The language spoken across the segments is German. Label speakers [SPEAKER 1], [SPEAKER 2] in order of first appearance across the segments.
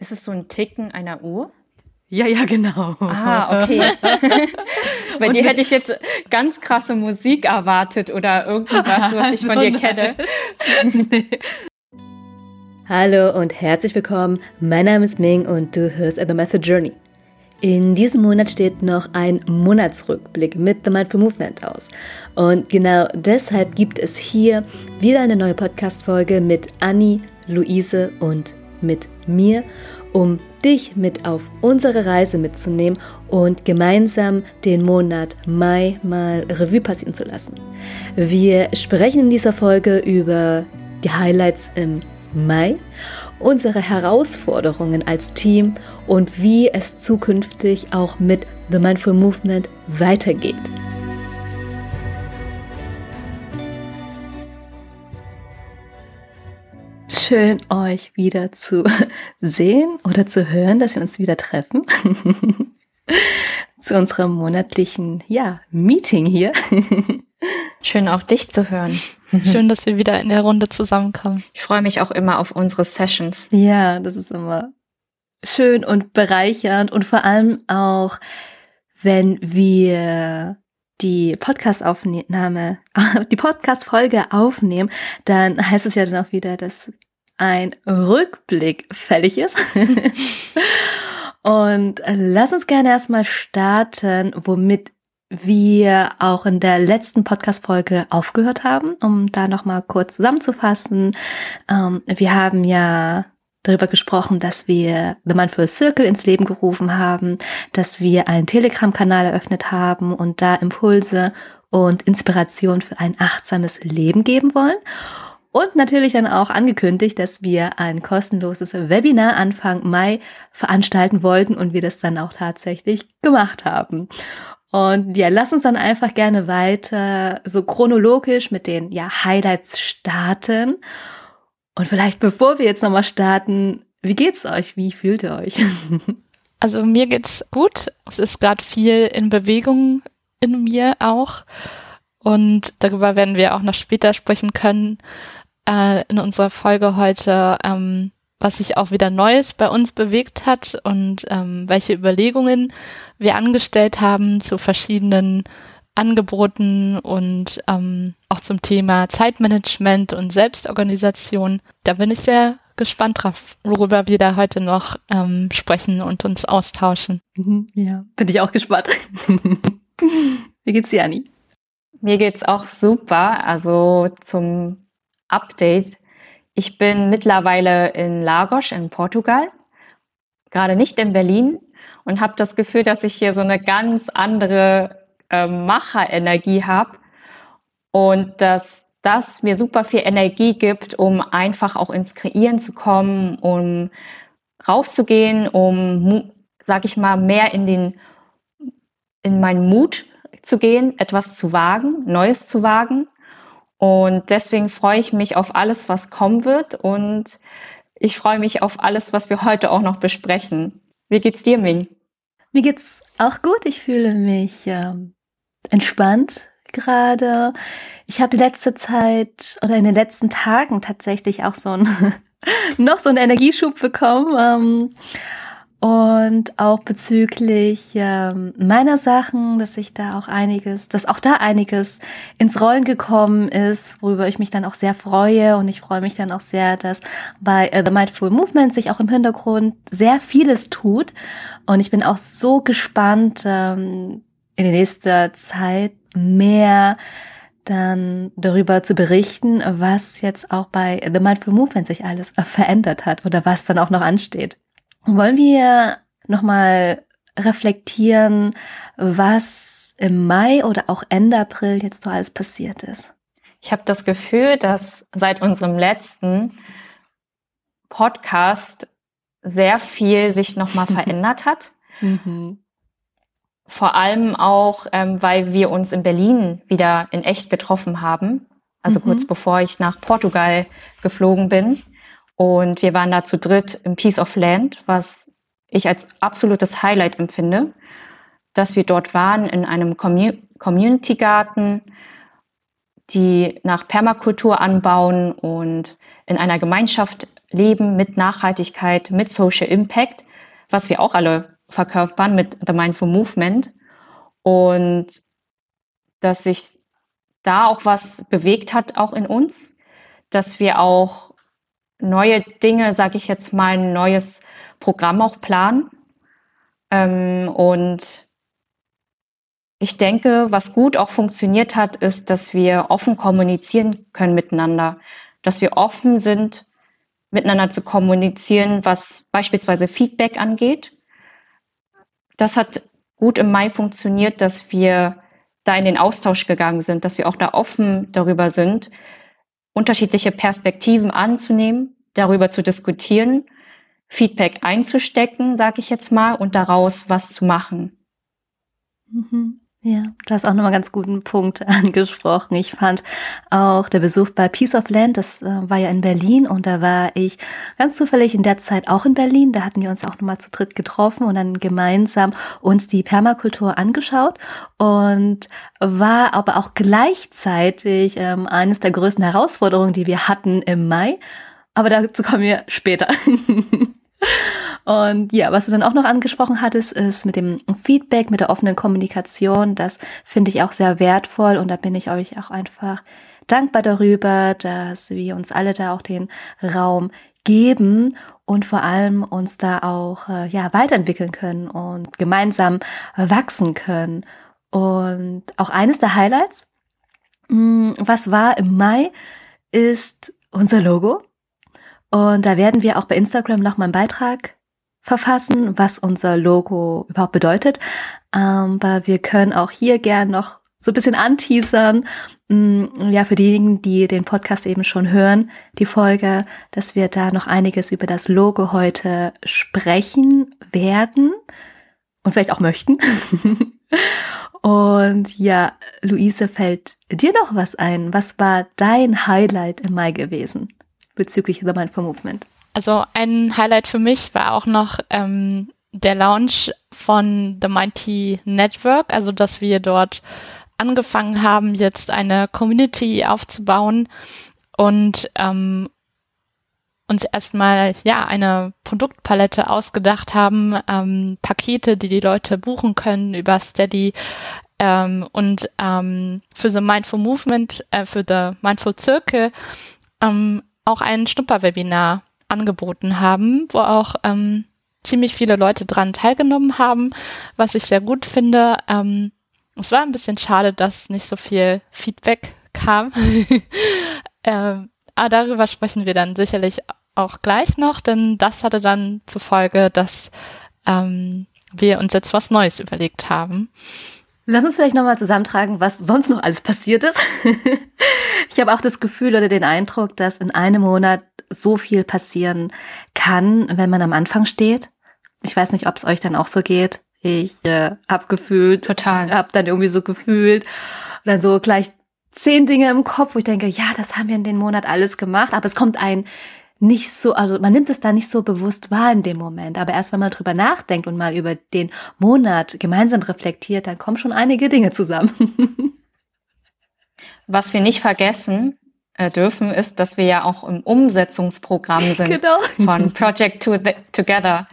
[SPEAKER 1] Ist es so ein Ticken einer Uhr?
[SPEAKER 2] Ja, ja, genau.
[SPEAKER 1] Ah, okay. Bei dir hätte ich jetzt ganz krasse Musik erwartet oder irgendwas, was ich so von dir kenne.
[SPEAKER 2] Hallo und herzlich willkommen. Mein Name ist Ming und du hörst The Method Journey. In diesem Monat steht noch ein Monatsrückblick mit The Mindful Movement aus. Und genau deshalb gibt es hier wieder eine neue Podcast-Folge mit Anni, Luise und mit mir, um dich mit auf unsere Reise mitzunehmen und gemeinsam den Monat Mai mal Revue passieren zu lassen. Wir sprechen in dieser Folge über die Highlights im Mai, unsere Herausforderungen als Team und wie es zukünftig auch mit The Mindful Movement weitergeht. Schön, euch wieder zu sehen oder zu hören, dass wir uns wieder treffen. zu unserem monatlichen, ja, Meeting hier.
[SPEAKER 1] Schön auch dich zu hören.
[SPEAKER 3] Schön, dass wir wieder in der Runde zusammenkommen.
[SPEAKER 1] Ich freue mich auch immer auf unsere Sessions.
[SPEAKER 2] Ja, das ist immer schön und bereichernd und vor allem auch, wenn wir die Podcast-Aufnahme, die Podcast-Folge aufnehmen, dann heißt es ja dann auch wieder, dass ein Rückblick fällig ist. Und lass uns gerne erstmal starten, womit wir auch in der letzten Podcast-Folge aufgehört haben, um da nochmal kurz zusammenzufassen. Ähm, wir haben ja darüber gesprochen, dass wir The Mindful Circle ins Leben gerufen haben, dass wir einen Telegram-Kanal eröffnet haben und da Impulse und Inspiration für ein achtsames Leben geben wollen. Und natürlich dann auch angekündigt, dass wir ein kostenloses Webinar Anfang Mai veranstalten wollten und wir das dann auch tatsächlich gemacht haben. Und ja, lass uns dann einfach gerne weiter so chronologisch mit den ja, Highlights starten. Und vielleicht bevor wir jetzt nochmal starten, wie geht's euch? Wie fühlt ihr euch?
[SPEAKER 3] Also mir geht's gut. Es ist gerade viel in Bewegung in mir auch. Und darüber werden wir auch noch später sprechen können äh, in unserer Folge heute, ähm, was sich auch wieder Neues bei uns bewegt hat und ähm, welche Überlegungen wir angestellt haben zu verschiedenen Angeboten und ähm, auch zum Thema Zeitmanagement und Selbstorganisation. Da bin ich sehr gespannt drauf, worüber wir da heute noch ähm, sprechen und uns austauschen.
[SPEAKER 2] Mhm, ja, bin ich auch gespannt. Wie geht's dir, Anni?
[SPEAKER 1] Mir geht's auch super. Also zum Update. Ich bin mittlerweile in Lagos in Portugal, gerade nicht in Berlin und habe das Gefühl, dass ich hier so eine ganz andere äh, Macherenergie habe und dass das mir super viel Energie gibt, um einfach auch ins Kreieren zu kommen, um rauszugehen, um, sag ich mal, mehr in den, in meinen Mut zu gehen, etwas zu wagen, Neues zu wagen. Und deswegen freue ich mich auf alles, was kommen wird. Und ich freue mich auf alles, was wir heute auch noch besprechen. Wie geht's dir, Ming?
[SPEAKER 2] Mir geht's auch gut. Ich fühle mich ähm, entspannt gerade. Ich habe die letzte Zeit oder in den letzten Tagen tatsächlich auch so ein noch so einen Energieschub bekommen. Ähm, und auch bezüglich ähm, meiner Sachen, dass ich da auch einiges, dass auch da einiges ins Rollen gekommen ist, worüber ich mich dann auch sehr freue. Und ich freue mich dann auch sehr, dass bei uh, The Mindful Movement sich auch im Hintergrund sehr vieles tut. Und ich bin auch so gespannt, ähm, in der nächsten Zeit mehr dann darüber zu berichten, was jetzt auch bei The Mindful Movement sich alles verändert hat oder was dann auch noch ansteht. Wollen wir nochmal reflektieren, was im Mai oder auch Ende April jetzt so alles passiert ist?
[SPEAKER 1] Ich habe das Gefühl, dass seit unserem letzten Podcast sehr viel sich nochmal verändert hat. Mhm. Vor allem auch, ähm, weil wir uns in Berlin wieder in echt getroffen haben. Also mhm. kurz bevor ich nach Portugal geflogen bin. Und wir waren da zu dritt im Piece of Land, was ich als absolutes Highlight empfinde, dass wir dort waren in einem Community Garten, die nach Permakultur anbauen und in einer Gemeinschaft Leben mit Nachhaltigkeit, mit Social Impact, was wir auch alle verkörpern mit The Mindful Movement. Und dass sich da auch was bewegt hat, auch in uns, dass wir auch neue Dinge, sage ich jetzt mal, ein neues Programm auch planen. Ähm, und ich denke, was gut auch funktioniert hat, ist, dass wir offen kommunizieren können miteinander, dass wir offen sind, miteinander zu kommunizieren, was beispielsweise Feedback angeht. Das hat gut im Mai funktioniert, dass wir da in den Austausch gegangen sind, dass wir auch da offen darüber sind, unterschiedliche Perspektiven anzunehmen, darüber zu diskutieren, Feedback einzustecken, sage ich jetzt mal, und daraus was zu machen.
[SPEAKER 2] Mhm. Ja, du hast auch nochmal ganz guten Punkt angesprochen. Ich fand auch der Besuch bei Peace of Land, das äh, war ja in Berlin und da war ich ganz zufällig in der Zeit auch in Berlin. Da hatten wir uns auch nochmal zu dritt getroffen und dann gemeinsam uns die Permakultur angeschaut und war aber auch gleichzeitig ähm, eines der größten Herausforderungen, die wir hatten im Mai. Aber dazu kommen wir später. Und ja, was du dann auch noch angesprochen hattest, ist mit dem Feedback, mit der offenen Kommunikation. Das finde ich auch sehr wertvoll und da bin ich euch auch einfach dankbar darüber, dass wir uns alle da auch den Raum geben und vor allem uns da auch äh, ja weiterentwickeln können und gemeinsam wachsen können. Und auch eines der Highlights, mh, hm, was war im Mai, ist unser Logo. Und da werden wir auch bei Instagram noch mal einen Beitrag verfassen, was unser Logo überhaupt bedeutet. Aber wir können auch hier gern noch so ein bisschen anteasern. Mm, ja, für diejenigen, die den Podcast eben schon hören, die Folge, dass wir da noch einiges über das Logo heute sprechen werden und vielleicht auch möchten. und ja, Luise, fällt dir noch was ein? Was war dein Highlight im Mai gewesen? Bezüglich The Mindful Movement?
[SPEAKER 3] Also ein Highlight für mich war auch noch ähm, der Launch von The Mighty Network, also dass wir dort angefangen haben, jetzt eine Community aufzubauen und ähm, uns erstmal ja eine Produktpalette ausgedacht haben, ähm, Pakete, die die Leute buchen können über Steady ähm, und ähm, für The Mindful Movement, äh, für The Mindful Circle ähm, auch ein Schnupperwebinar angeboten haben, wo auch ähm, ziemlich viele Leute dran teilgenommen haben, was ich sehr gut finde. Ähm, es war ein bisschen schade, dass nicht so viel Feedback kam. ähm, aber darüber sprechen wir dann sicherlich auch gleich noch, denn das hatte dann zur Folge, dass ähm, wir uns jetzt was Neues überlegt haben.
[SPEAKER 2] Lass uns vielleicht nochmal zusammentragen, was sonst noch alles passiert ist. ich habe auch das Gefühl oder den Eindruck, dass in einem Monat so viel passieren kann, wenn man am Anfang steht. Ich weiß nicht, ob es euch dann auch so geht. Ich äh, habe gefühlt, total, habe dann irgendwie so gefühlt, dann so gleich zehn Dinge im Kopf, wo ich denke, ja, das haben wir in den Monat alles gemacht, aber es kommt ein nicht so, also man nimmt es da nicht so bewusst wahr in dem Moment. Aber erst wenn man drüber nachdenkt und mal über den Monat gemeinsam reflektiert, dann kommen schon einige Dinge zusammen.
[SPEAKER 1] Was wir nicht vergessen äh, dürfen, ist, dass wir ja auch im Umsetzungsprogramm sind genau. von Project to Together.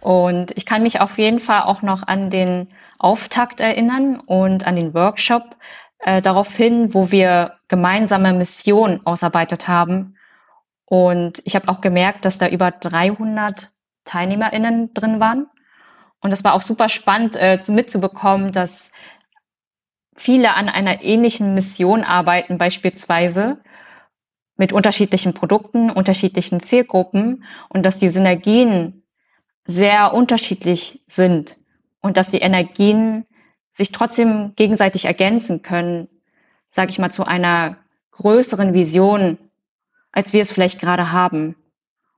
[SPEAKER 1] Und ich kann mich auf jeden Fall auch noch an den Auftakt erinnern und an den Workshop äh, darauf hin, wo wir gemeinsame Mission ausarbeitet haben und ich habe auch gemerkt, dass da über 300 TeilnehmerInnen drin waren. Und es war auch super spannend äh, mitzubekommen, dass viele an einer ähnlichen Mission arbeiten, beispielsweise mit unterschiedlichen Produkten, unterschiedlichen Zielgruppen und dass die Synergien sehr unterschiedlich sind und dass die Energien sich trotzdem gegenseitig ergänzen können, sage ich mal, zu einer größeren Vision als wir es vielleicht gerade haben.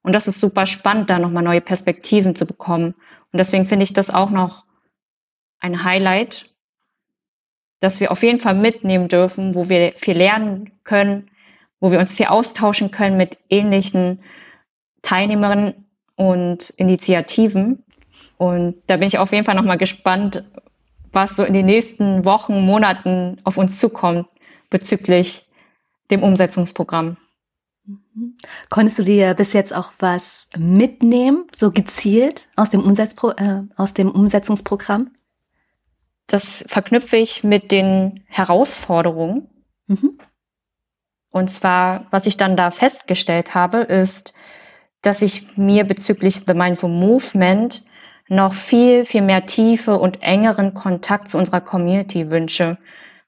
[SPEAKER 1] Und das ist super spannend, da nochmal neue Perspektiven zu bekommen. Und deswegen finde ich das auch noch ein Highlight, dass wir auf jeden Fall mitnehmen dürfen, wo wir viel lernen können, wo wir uns viel austauschen können mit ähnlichen Teilnehmerinnen und Initiativen. Und da bin ich auf jeden Fall nochmal gespannt, was so in den nächsten Wochen, Monaten auf uns zukommt bezüglich dem Umsetzungsprogramm.
[SPEAKER 2] Mhm. Konntest du dir bis jetzt auch was mitnehmen, so gezielt aus dem, Umsetzpro äh, aus dem Umsetzungsprogramm?
[SPEAKER 1] Das verknüpfe ich mit den Herausforderungen. Mhm. Und zwar, was ich dann da festgestellt habe, ist, dass ich mir bezüglich The Mindful Movement noch viel, viel mehr Tiefe und engeren Kontakt zu unserer Community wünsche,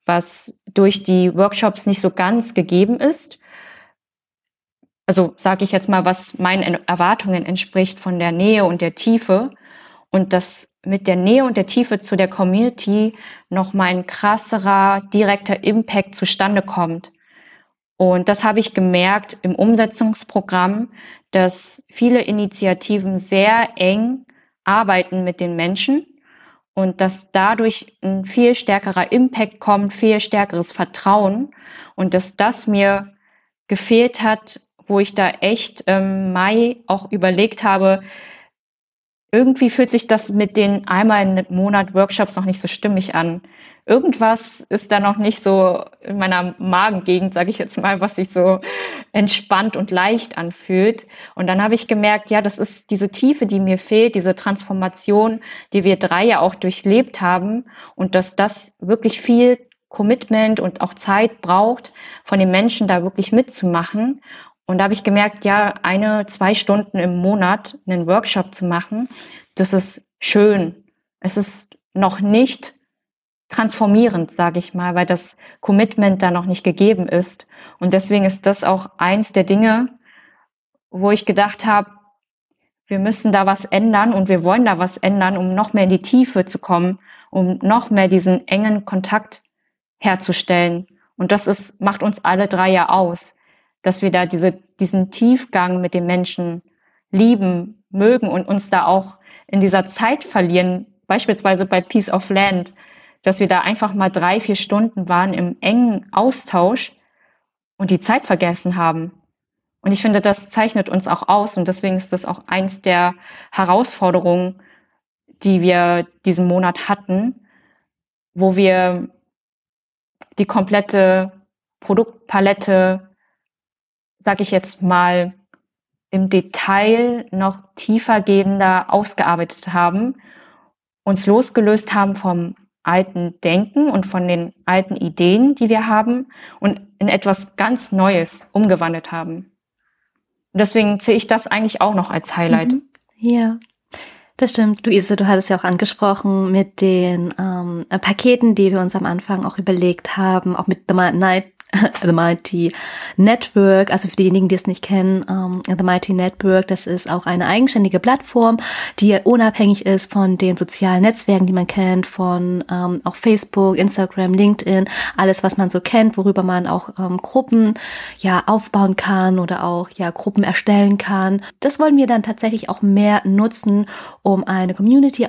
[SPEAKER 1] was durch die Workshops nicht so ganz gegeben ist also sage ich jetzt mal, was meinen Erwartungen entspricht von der Nähe und der Tiefe und dass mit der Nähe und der Tiefe zu der Community noch mal ein krasserer, direkter Impact zustande kommt. Und das habe ich gemerkt im Umsetzungsprogramm, dass viele Initiativen sehr eng arbeiten mit den Menschen und dass dadurch ein viel stärkerer Impact kommt, viel stärkeres Vertrauen und dass das mir gefehlt hat wo ich da echt ähm, Mai auch überlegt habe, irgendwie fühlt sich das mit den einmal im Monat Workshops noch nicht so stimmig an. Irgendwas ist da noch nicht so in meiner Magengegend, sage ich jetzt mal, was sich so entspannt und leicht anfühlt. Und dann habe ich gemerkt, ja, das ist diese Tiefe, die mir fehlt, diese Transformation, die wir drei ja auch durchlebt haben und dass das wirklich viel Commitment und auch Zeit braucht, von den Menschen da wirklich mitzumachen. Und da habe ich gemerkt, ja, eine, zwei Stunden im Monat einen Workshop zu machen, das ist schön. Es ist noch nicht transformierend, sage ich mal, weil das Commitment da noch nicht gegeben ist. Und deswegen ist das auch eins der Dinge, wo ich gedacht habe, wir müssen da was ändern und wir wollen da was ändern, um noch mehr in die Tiefe zu kommen, um noch mehr diesen engen Kontakt herzustellen. Und das ist, macht uns alle drei ja aus dass wir da diese, diesen Tiefgang mit den Menschen lieben, mögen und uns da auch in dieser Zeit verlieren, beispielsweise bei Peace of Land, dass wir da einfach mal drei, vier Stunden waren im engen Austausch und die Zeit vergessen haben. Und ich finde, das zeichnet uns auch aus und deswegen ist das auch eins der Herausforderungen, die wir diesen Monat hatten, wo wir die komplette Produktpalette sage ich jetzt mal, im Detail noch tiefergehender ausgearbeitet haben, uns losgelöst haben vom alten Denken und von den alten Ideen, die wir haben und in etwas ganz Neues umgewandelt haben. Und deswegen sehe ich das eigentlich auch noch als Highlight. Mhm.
[SPEAKER 2] Ja. Das stimmt. Luise, du hattest ja auch angesprochen mit den ähm, Paketen, die wir uns am Anfang auch überlegt haben, auch mit The Night The Mighty Network, also für diejenigen, die es nicht kennen, um, ähm, The Mighty Network, das ist auch eine eigenständige Plattform, die unabhängig ist von den sozialen Netzwerken, die man kennt, von um, ähm, auch Facebook, Instagram, LinkedIn, alles, was man so kennt, worüber man auch um, ähm, Gruppen ja aufbauen kann oder auch ja Gruppen erstellen kann. Das wollen wir dann tatsächlich auch mehr nutzen, um eine Community äh,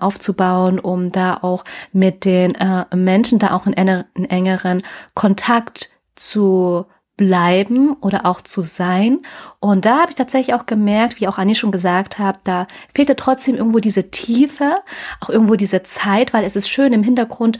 [SPEAKER 2] aufzubauen, um da auch mit den äh, Menschen da auch in, in engeren Kontakt Kontakt zu bleiben oder auch zu sein. Und da habe ich tatsächlich auch gemerkt, wie auch Anni schon gesagt hat, da fehlte trotzdem irgendwo diese Tiefe, auch irgendwo diese Zeit, weil es ist schön im Hintergrund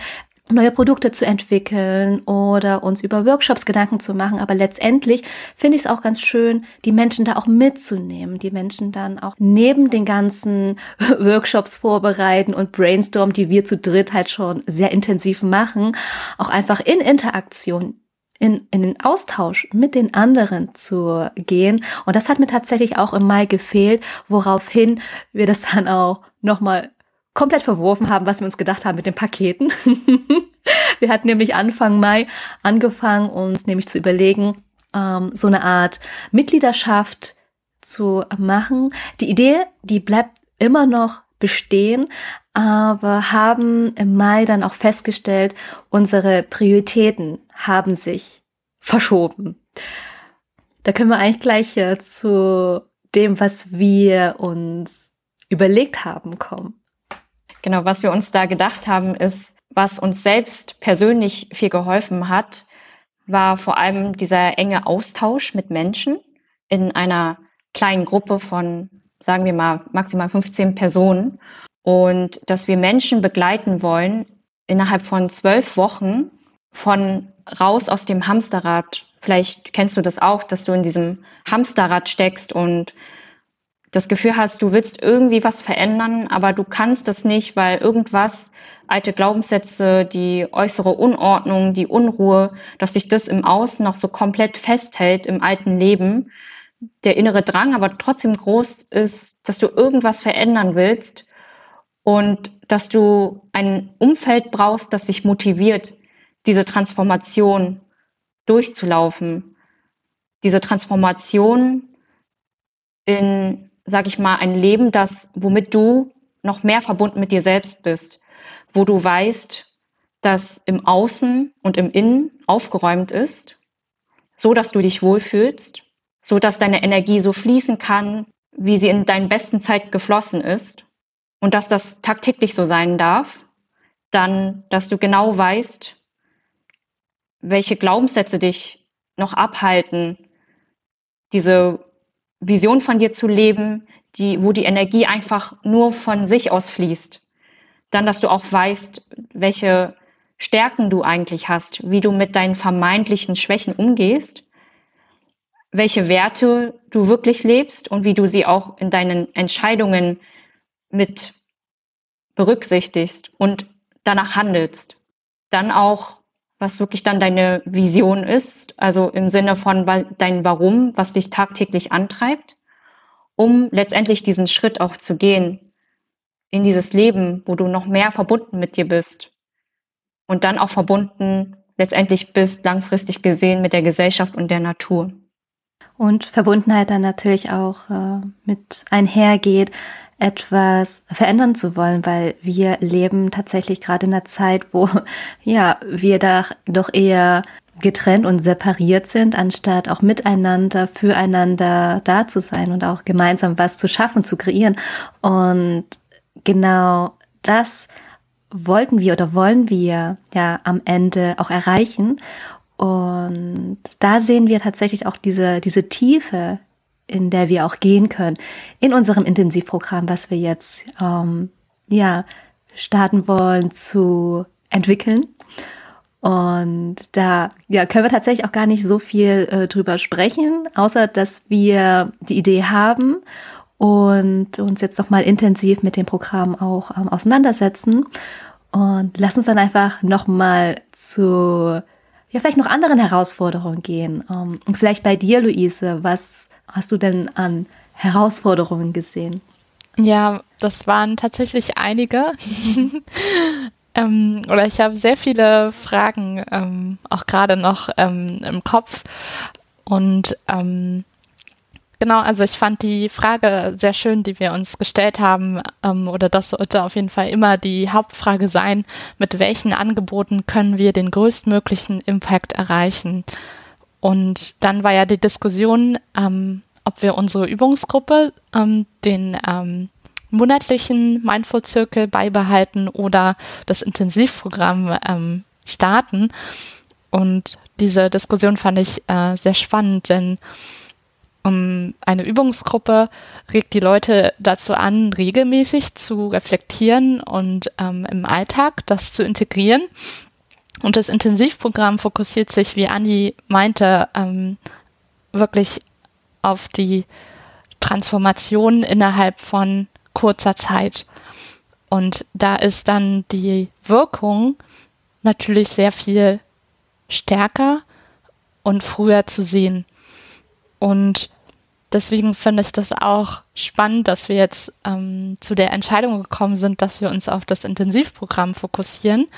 [SPEAKER 2] neue Produkte zu entwickeln oder uns über Workshops Gedanken zu machen. Aber letztendlich finde ich es auch ganz schön, die Menschen da auch mitzunehmen, die Menschen dann auch neben den ganzen Workshops vorbereiten und brainstormen, die wir zu dritt halt schon sehr intensiv machen, auch einfach in Interaktion in, in den Austausch mit den anderen zu gehen. Und das hat mir tatsächlich auch im Mai gefehlt, woraufhin wir das dann auch nochmal komplett verworfen haben, was wir uns gedacht haben mit den Paketen. wir hatten nämlich Anfang Mai angefangen, uns nämlich zu überlegen, ähm, so eine Art Mitgliedschaft zu machen. Die Idee, die bleibt immer noch bestehen, aber haben im Mai dann auch festgestellt, unsere Prioritäten haben sich verschoben. Da können wir eigentlich gleich äh, zu dem, was wir uns überlegt haben, kommen.
[SPEAKER 1] Genau, was wir uns da gedacht haben, ist, was uns selbst persönlich viel geholfen hat, war vor allem dieser enge Austausch mit Menschen in einer kleinen Gruppe von, sagen wir mal, maximal 15 Personen. Und dass wir Menschen begleiten wollen innerhalb von zwölf Wochen von raus aus dem Hamsterrad Vielleicht kennst du das auch, dass du in diesem Hamsterrad steckst und das Gefühl hast, du willst irgendwie was verändern, aber du kannst es nicht, weil irgendwas, alte Glaubenssätze, die äußere Unordnung, die Unruhe, dass sich das im Außen noch so komplett festhält im alten Leben, der innere Drang aber trotzdem groß ist, dass du irgendwas verändern willst und dass du ein Umfeld brauchst, das sich motiviert, diese Transformation durchzulaufen, diese Transformation in, sag ich mal, ein Leben, das, womit du noch mehr verbunden mit dir selbst bist, wo du weißt, dass im Außen und im Innen aufgeräumt ist, so dass du dich wohlfühlst, so dass deine Energie so fließen kann, wie sie in deinen besten Zeit geflossen ist und dass das tagtäglich so sein darf, dann, dass du genau weißt, welche Glaubenssätze dich noch abhalten, diese Vision von dir zu leben, die, wo die Energie einfach nur von sich aus fließt. Dann, dass du auch weißt, welche Stärken du eigentlich hast, wie du mit deinen vermeintlichen Schwächen umgehst, welche Werte du wirklich lebst und wie du sie auch in deinen Entscheidungen mit berücksichtigst und danach handelst. Dann auch was wirklich dann deine Vision ist, also im Sinne von dein Warum, was dich tagtäglich antreibt, um letztendlich diesen Schritt auch zu gehen in dieses Leben, wo du noch mehr verbunden mit dir bist und dann auch verbunden letztendlich bist, langfristig gesehen mit der Gesellschaft und der Natur.
[SPEAKER 2] Und Verbundenheit dann natürlich auch äh, mit einhergeht, etwas verändern zu wollen, weil wir leben tatsächlich gerade in einer Zeit, wo ja wir da doch eher getrennt und separiert sind, anstatt auch miteinander, füreinander da zu sein und auch gemeinsam was zu schaffen, zu kreieren. Und genau das wollten wir oder wollen wir ja am Ende auch erreichen. Und da sehen wir tatsächlich auch diese, diese Tiefe in der wir auch gehen können in unserem Intensivprogramm, was wir jetzt ähm, ja starten wollen zu entwickeln. Und da ja, können wir tatsächlich auch gar nicht so viel äh, drüber sprechen, außer dass wir die Idee haben und uns jetzt noch mal intensiv mit dem Programm auch ähm, auseinandersetzen. Und lass uns dann einfach noch mal zu ja vielleicht noch anderen Herausforderungen gehen. Ähm, vielleicht bei dir, Luise, was hast du denn an Herausforderungen gesehen?
[SPEAKER 3] Ja, das waren tatsächlich einige. ähm, oder ich habe sehr viele Fragen ähm, auch gerade noch ähm, im Kopf. Und ähm, genau, also ich fand die Frage sehr schön, die wir uns gestellt haben, ähm, oder das sollte auf jeden Fall immer die Hauptfrage sein, mit welchen Angeboten können wir den größtmöglichen Impact erreichen? Und dann war ja die Diskussion, ähm, ob wir unsere Übungsgruppe, ähm, den ähm, monatlichen Mindful Circle beibehalten oder das Intensivprogramm ähm, starten. Und diese Diskussion fand ich äh, sehr spannend, denn um, ähm, eine Übungsgruppe regt die Leute dazu an, regelmäßig zu reflektieren und ähm, im Alltag das zu integrieren. Und das Intensivprogramm fokussiert sich, wie Andi meinte, ähm, wirklich auf die Transformation innerhalb von kurzer Zeit. Und da ist dann die Wirkung natürlich sehr viel stärker und früher zu sehen. Und deswegen finde ich das auch spannend, dass wir jetzt ähm, zu der Entscheidung gekommen sind, dass wir uns auf das Intensivprogramm fokussieren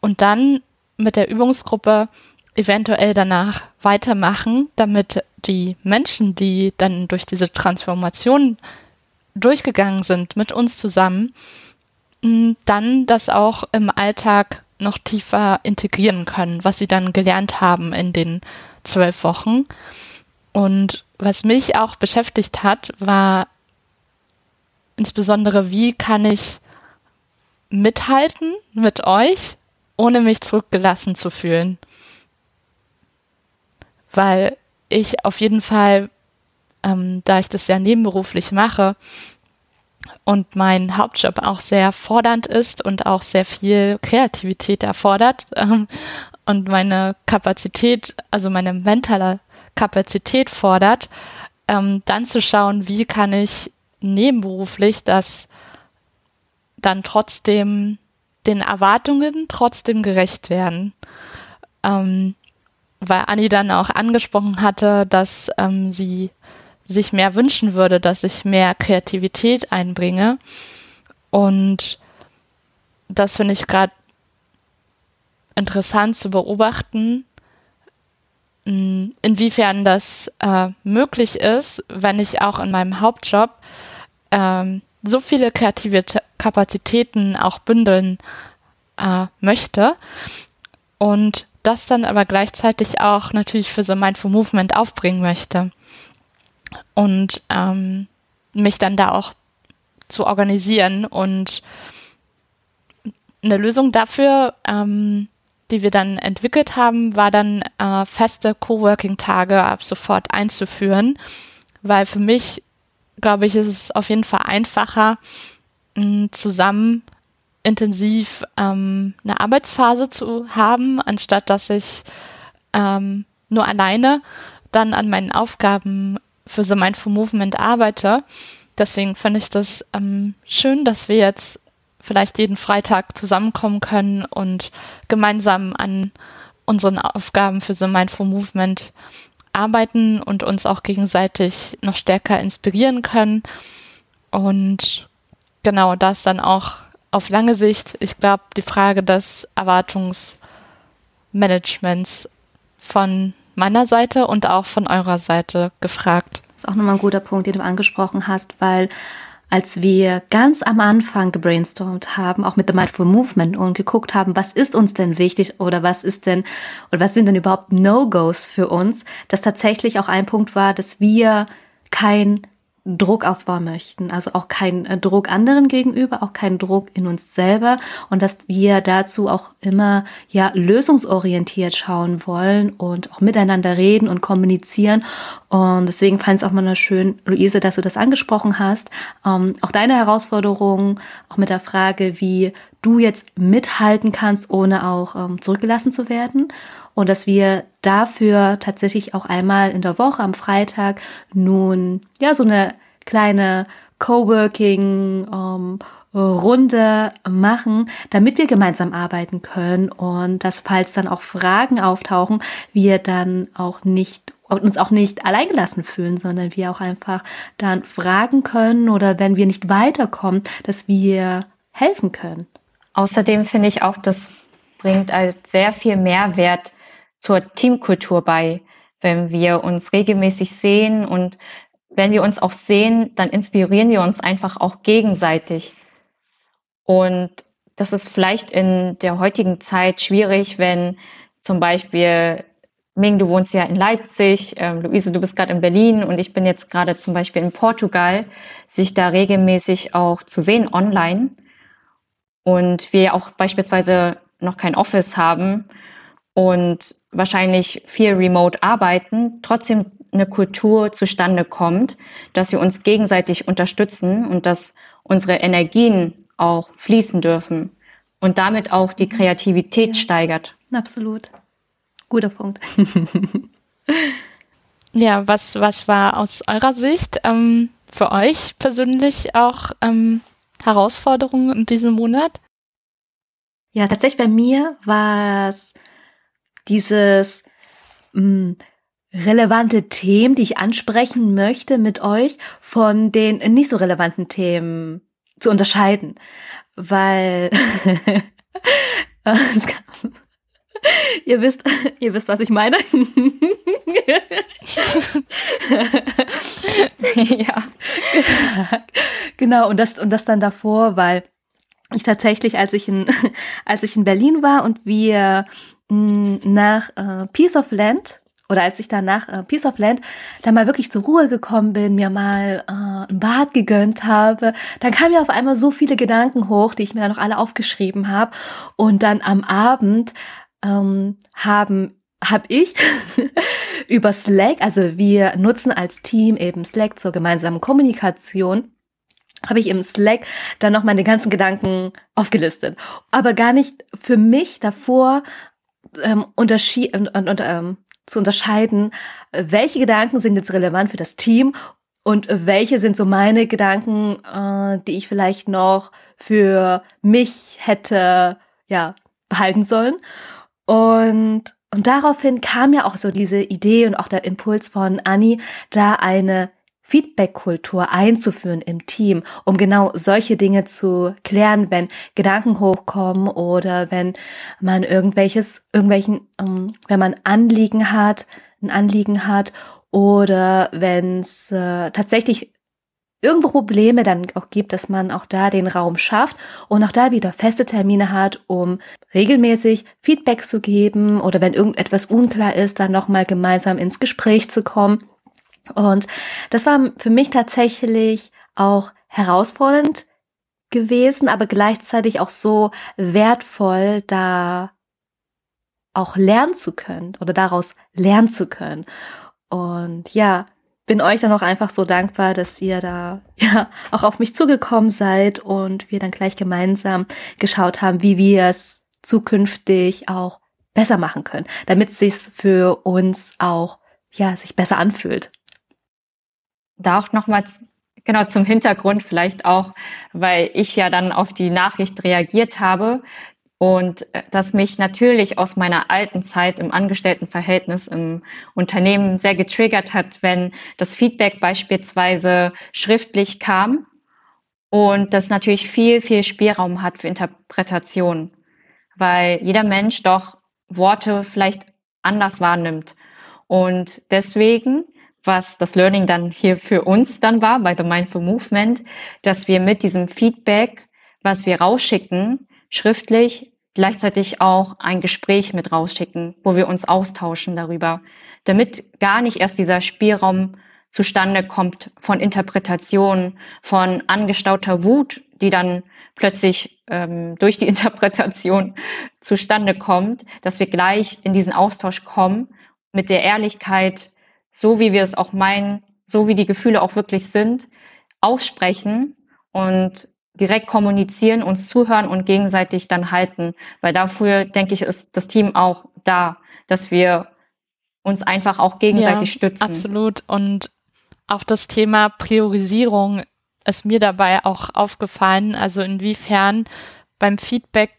[SPEAKER 3] und dann mit der Übungsgruppe eventuell danach weitermachen, damit die Menschen, die dann durch diese Transformation durchgegangen sind mit uns zusammen, dann das auch im Alltag noch tiefer integrieren können, was sie dann gelernt haben in den zwölf Wochen. Und was mich auch beschäftigt hat, war insbesondere, wie kann ich mithalten mit euch, ohne mich zurückgelassen zu fühlen. Weil ich auf jeden Fall, ähm, da ich das ja nebenberuflich mache und mein Hauptjob auch sehr fordernd ist und auch sehr viel Kreativität erfordert, ähm, und meine Kapazität, also meine mentale Kapazität fordert, ähm, dann zu schauen, wie kann ich nebenberuflich das dann trotzdem den Erwartungen trotzdem gerecht werden. Ähm, weil Anni dann auch angesprochen hatte, dass ähm, sie sich mehr wünschen würde, dass ich mehr Kreativität einbringe. Und das finde ich gerade interessant zu beobachten, inwiefern das äh, möglich ist, wenn ich auch in meinem Hauptjob ähm, so viele kreative Kapazitäten auch bündeln äh, möchte. Und das dann aber gleichzeitig auch natürlich für so Mindful Movement aufbringen möchte. Und ähm, mich dann da auch zu organisieren und eine Lösung dafür, ähm, die wir dann entwickelt haben, war dann äh, feste Coworking-Tage ab sofort einzuführen, weil für mich, glaube ich, ist es auf jeden Fall einfacher, zusammen intensiv ähm, eine Arbeitsphase zu haben, anstatt dass ich ähm, nur alleine dann an meinen Aufgaben für The Mindful Movement arbeite. Deswegen finde ich das ähm, schön, dass wir jetzt vielleicht jeden Freitag zusammenkommen können und gemeinsam an unseren Aufgaben für The Mindful Movement arbeiten und uns auch gegenseitig noch stärker inspirieren können. Und genau das dann auch auf lange Sicht, ich glaube, die Frage des Erwartungsmanagements von meiner Seite und auch von eurer Seite gefragt.
[SPEAKER 2] Das ist auch nochmal ein guter Punkt, den du angesprochen hast, weil als wir ganz am Anfang gebrainstormt haben, auch mit The Mindful Movement und geguckt haben, was ist uns denn wichtig oder was ist denn oder was sind denn überhaupt No-Gos für uns, dass tatsächlich auch ein Punkt war, dass wir kein Druck aufbauen möchten. Also auch kein äh, Druck anderen gegenüber, auch kein Druck in uns selber und dass wir dazu auch immer ja lösungsorientiert schauen wollen und auch miteinander reden und kommunizieren. Und deswegen fand es auch mal schön, Luise, dass du das angesprochen hast. Ähm, auch deine Herausforderungen, auch mit der Frage, wie du jetzt mithalten kannst, ohne auch ähm, zurückgelassen zu werden und dass wir dafür tatsächlich auch einmal in der Woche am Freitag nun ja so eine kleine Coworking ähm, Runde machen, damit wir gemeinsam arbeiten können und dass falls dann auch Fragen auftauchen, wir dann auch nicht uns auch nicht alleingelassen fühlen, sondern wir auch einfach dann fragen können oder wenn wir nicht weiterkommen, dass wir helfen können.
[SPEAKER 1] Außerdem finde ich auch, das bringt als sehr viel Mehrwert zur Teamkultur bei, wenn wir uns regelmäßig sehen und wenn wir uns auch sehen, dann inspirieren wir uns einfach auch gegenseitig. Und das ist vielleicht in der heutigen Zeit schwierig, wenn zum Beispiel Ming, du wohnst ja in Leipzig, ähm, Luise, du bist gerade in Berlin und ich bin jetzt gerade zum Beispiel in Portugal, sich da regelmäßig auch zu sehen online. Und wir auch beispielsweise noch kein Office haben und wahrscheinlich viel remote arbeiten, trotzdem eine Kultur zustande kommt, dass wir uns gegenseitig unterstützen und dass unsere Energien auch fließen dürfen und damit auch die Kreativität ja. steigert.
[SPEAKER 2] Absolut. Guter Punkt.
[SPEAKER 3] ja, was, was war aus eurer Sicht ähm, für euch persönlich auch ähm, Herausforderungen in diesem Monat?
[SPEAKER 2] Ja, tatsächlich bei mir war es dieses mh, mm, relevante Themen, die ich ansprechen möchte mit euch, von den nicht so relevanten Themen zu unterscheiden. Weil ihr wisst, ihr wisst, was ich meine. ja. Genau, und das, und das dann davor, weil ich tatsächlich, als ich in, als ich in Berlin war und wir nach äh, Piece of Land oder als ich dann nach äh, Piece of Land dann mal wirklich zur Ruhe gekommen bin, mir mal äh, ein Bad gegönnt habe, dann kamen mir auf einmal so viele Gedanken hoch, die ich mir dann noch alle aufgeschrieben habe. Und dann am Abend ähm, haben habe ich über Slack, also wir nutzen als Team eben Slack zur gemeinsamen Kommunikation, habe ich im Slack dann noch meine ganzen Gedanken aufgelistet. Aber gar nicht für mich davor ähm, unterschied und, und, ähm, zu unterscheiden, welche Gedanken sind jetzt relevant für das Team und welche sind so meine Gedanken, äh, die ich vielleicht noch für mich hätte ja behalten sollen. Und und daraufhin kam ja auch so diese Idee und auch der Impuls von Anni, da eine Feedback-Kultur einzuführen im Team, um genau solche Dinge zu klären, wenn Gedanken hochkommen oder wenn man irgendwelches, irgendwelchen, ähm, wenn man Anliegen hat, ein Anliegen hat oder wenn es äh, tatsächlich irgendwo Probleme dann auch gibt, dass man auch da den Raum schafft und auch da wieder feste Termine hat, um regelmäßig Feedback zu geben oder wenn irgendetwas unklar ist, dann nochmal gemeinsam ins Gespräch zu kommen. Und das war für mich tatsächlich auch herausfordernd gewesen, aber gleichzeitig auch so wertvoll, da auch lernen zu können oder daraus lernen zu können. Und ja, bin euch dann auch einfach so dankbar, dass ihr da ja auch auf mich zugekommen seid und wir dann gleich gemeinsam geschaut haben, wie wir es zukünftig auch besser machen können, damit es sich für uns auch ja sich besser anfühlt
[SPEAKER 1] da auch nochmal genau zum Hintergrund vielleicht auch, weil ich ja dann auf die Nachricht reagiert habe und äh, das mich natürlich aus meiner alten Zeit im Angestelltenverhältnis im Unternehmen sehr getriggert hat, wenn das Feedback beispielsweise schriftlich kam und das natürlich viel, viel Spielraum hat für Interpretation, weil jeder Mensch doch Worte vielleicht anders wahrnimmt. Und deswegen was das Learning dann hier für uns dann war bei The Mindful Movement, dass wir mit diesem Feedback, was wir rausschicken, schriftlich gleichzeitig auch ein Gespräch mit rausschicken, wo wir uns austauschen darüber, damit gar nicht erst dieser Spielraum zustande kommt von Interpretation, von angestauter Wut, die dann plötzlich ähm, durch die Interpretation zustande kommt, dass wir gleich in diesen Austausch kommen mit der Ehrlichkeit, so wie wir es auch meinen, so wie die Gefühle auch wirklich sind, aussprechen und direkt kommunizieren, uns zuhören und gegenseitig dann halten. Weil dafür, denke ich, ist das Team auch da, dass wir uns einfach auch gegenseitig ja, stützen.
[SPEAKER 3] Absolut. Und auch das Thema Priorisierung ist mir dabei auch aufgefallen. Also inwiefern beim Feedback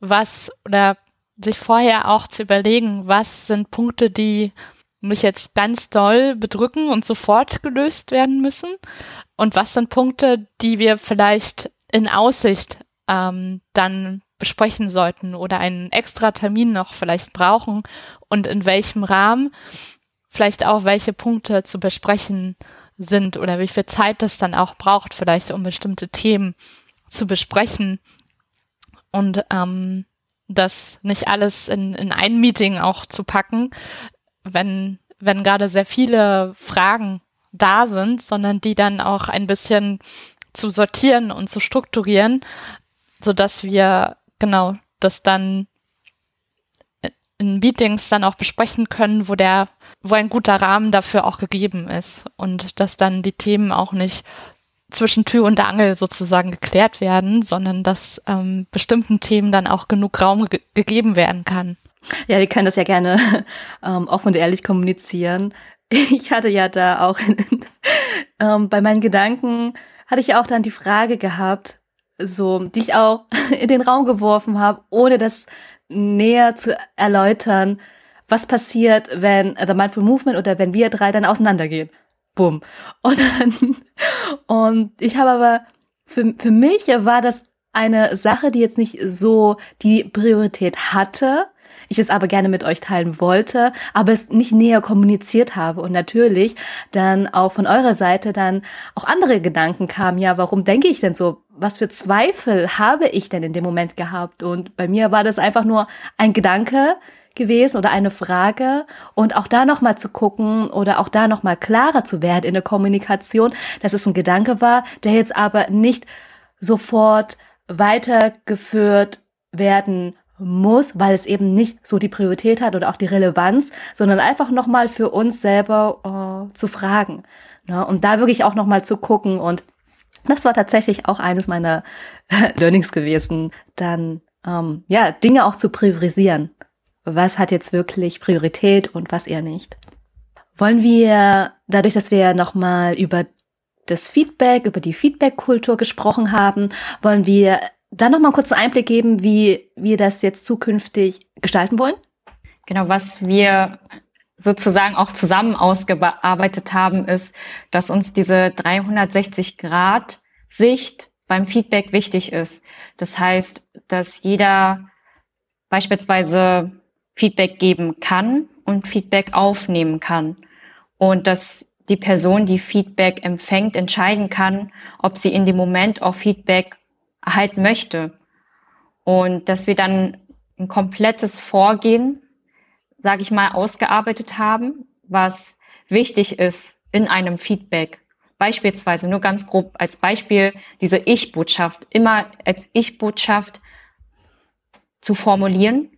[SPEAKER 3] was oder sich vorher auch zu überlegen, was sind Punkte, die mich jetzt ganz doll bedrücken und sofort gelöst werden müssen? Und was sind Punkte, die wir vielleicht in Aussicht ähm, dann besprechen sollten oder einen extra Termin noch vielleicht brauchen? Und in welchem Rahmen? Vielleicht auch welche Punkte zu besprechen sind oder wie viel Zeit das dann auch braucht, vielleicht um bestimmte Themen zu besprechen. Und ähm, das nicht alles in, in ein Meeting auch zu packen, wenn, wenn gerade sehr viele Fragen da sind, sondern die dann auch ein bisschen zu sortieren und zu strukturieren, so dass wir genau das dann in Meetings dann auch besprechen können, wo der, wo ein guter Rahmen dafür auch gegeben ist und dass dann die Themen auch nicht zwischen Tür und Angel sozusagen geklärt werden, sondern dass ähm, bestimmten Themen dann auch genug Raum ge gegeben werden kann.
[SPEAKER 2] Ja, wir können das ja gerne ähm, offen und ehrlich kommunizieren. Ich hatte ja da auch ähm, bei meinen Gedanken hatte ich auch dann die Frage gehabt, so, die ich auch in den Raum geworfen habe, ohne das näher zu erläutern, was passiert, wenn The Mindful Movement oder wenn wir drei dann auseinandergehen. Bumm. Und dann, und ich habe aber, für, für mich war das eine Sache, die jetzt nicht so die Priorität hatte, ich es aber gerne mit euch teilen wollte, aber es nicht näher kommuniziert habe und natürlich dann auch von eurer Seite dann auch andere Gedanken kamen, ja, warum denke ich denn so? Was für Zweifel habe ich denn in dem Moment gehabt? Und bei mir war das einfach nur ein Gedanke, gewesen oder eine Frage und auch da noch mal zu gucken oder auch da noch mal klarer zu werden in der Kommunikation, dass es ein Gedanke war, der jetzt aber nicht sofort weitergeführt werden muss, weil es eben nicht so die Priorität hat oder auch die Relevanz, sondern einfach nochmal für uns selber äh, zu fragen. Ne? Und da wirklich auch nochmal zu gucken. Und das war tatsächlich auch eines meiner Learnings gewesen, dann ähm, ja Dinge auch zu priorisieren. was hat jetzt wirklich Priorität und was eher nicht. Wollen wir, dadurch, dass wir nochmal über das Feedback, über die Feedback-Kultur gesprochen haben, wollen wir dann nochmal kurz einen Einblick geben, wie wir das jetzt zukünftig gestalten wollen?
[SPEAKER 1] Genau, was wir sozusagen auch zusammen ausgearbeitet haben, ist, dass uns diese 360-Grad-Sicht beim Feedback wichtig ist. Das heißt, dass jeder beispielsweise Feedback geben kann und Feedback aufnehmen kann. Und dass die Person, die Feedback empfängt, entscheiden kann, ob sie in dem Moment auch Feedback erhalten möchte. Und dass wir dann ein komplettes Vorgehen, sage ich mal, ausgearbeitet haben, was wichtig ist in einem Feedback. Beispielsweise, nur ganz grob als Beispiel, diese Ich-Botschaft, immer als Ich-Botschaft zu formulieren,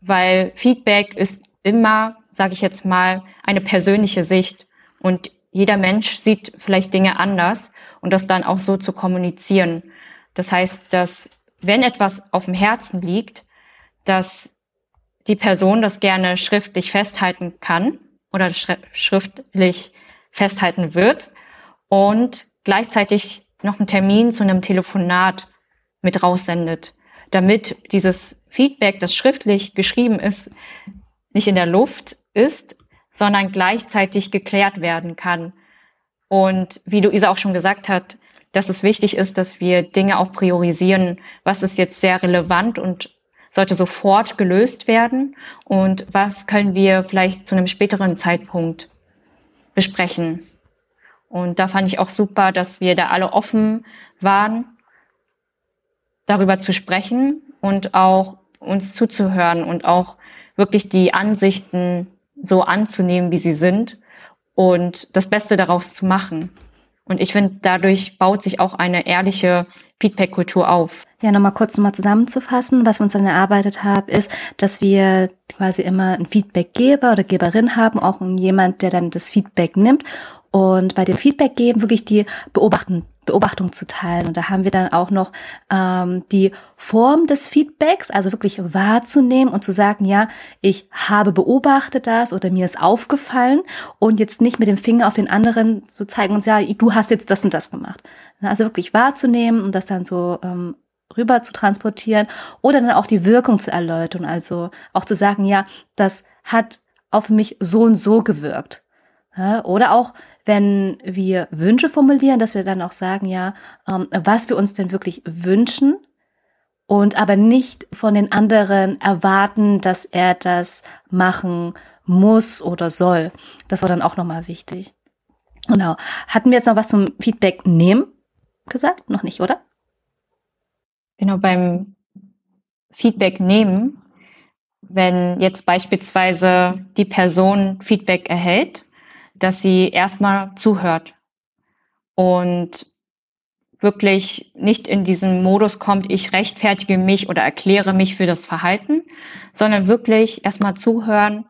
[SPEAKER 1] weil Feedback ist immer, sage ich jetzt mal, eine persönliche Sicht und jeder Mensch sieht vielleicht Dinge anders und das dann auch so zu kommunizieren. Das heißt, dass wenn etwas auf dem Herzen liegt, dass die Person das gerne schriftlich festhalten kann oder schriftlich festhalten wird und gleichzeitig noch einen Termin zu einem Telefonat mit raussendet, damit dieses Feedback, das schriftlich geschrieben ist, nicht in der Luft ist, sondern gleichzeitig geklärt werden kann. Und wie Luisa auch schon gesagt hat, dass es wichtig ist, dass wir Dinge auch priorisieren, was ist jetzt sehr relevant und sollte sofort gelöst werden und was können wir vielleicht zu einem späteren Zeitpunkt besprechen. Und da fand ich auch super, dass wir da alle offen waren, darüber zu sprechen und auch uns zuzuhören und auch wirklich die Ansichten so anzunehmen, wie sie sind und das Beste daraus zu machen. Und ich finde, dadurch baut sich auch eine ehrliche Feedback-Kultur auf.
[SPEAKER 2] Ja, nochmal kurz nochmal zusammenzufassen, was wir uns dann erarbeitet haben, ist, dass wir quasi immer einen Feedbackgeber oder Geberin haben, auch jemand, der dann das Feedback nimmt und bei dem Feedback geben wirklich die beobachten, Beobachtung zu teilen. Und da haben wir dann auch noch ähm, die Form des Feedbacks, also wirklich wahrzunehmen und zu sagen, ja, ich habe beobachtet das oder mir ist aufgefallen und jetzt nicht mit dem Finger auf den anderen zu zeigen und ja, du hast jetzt das und das gemacht. Also wirklich wahrzunehmen und das dann so ähm, rüber zu transportieren oder dann auch die Wirkung zu erläutern. Also auch zu sagen, ja, das hat auf mich so und so gewirkt. Oder auch wenn wir Wünsche formulieren, dass wir dann auch sagen, ja, ähm, was wir uns denn wirklich wünschen und aber nicht von den anderen erwarten, dass er das machen muss oder soll. Das war dann auch nochmal wichtig. Genau. Hatten wir jetzt noch was zum Feedback nehmen gesagt? Noch nicht, oder?
[SPEAKER 1] Genau, beim Feedback nehmen, wenn jetzt beispielsweise die Person Feedback erhält dass sie erstmal zuhört und wirklich nicht in diesen Modus kommt, ich rechtfertige mich oder erkläre mich für das Verhalten, sondern wirklich erstmal zuhören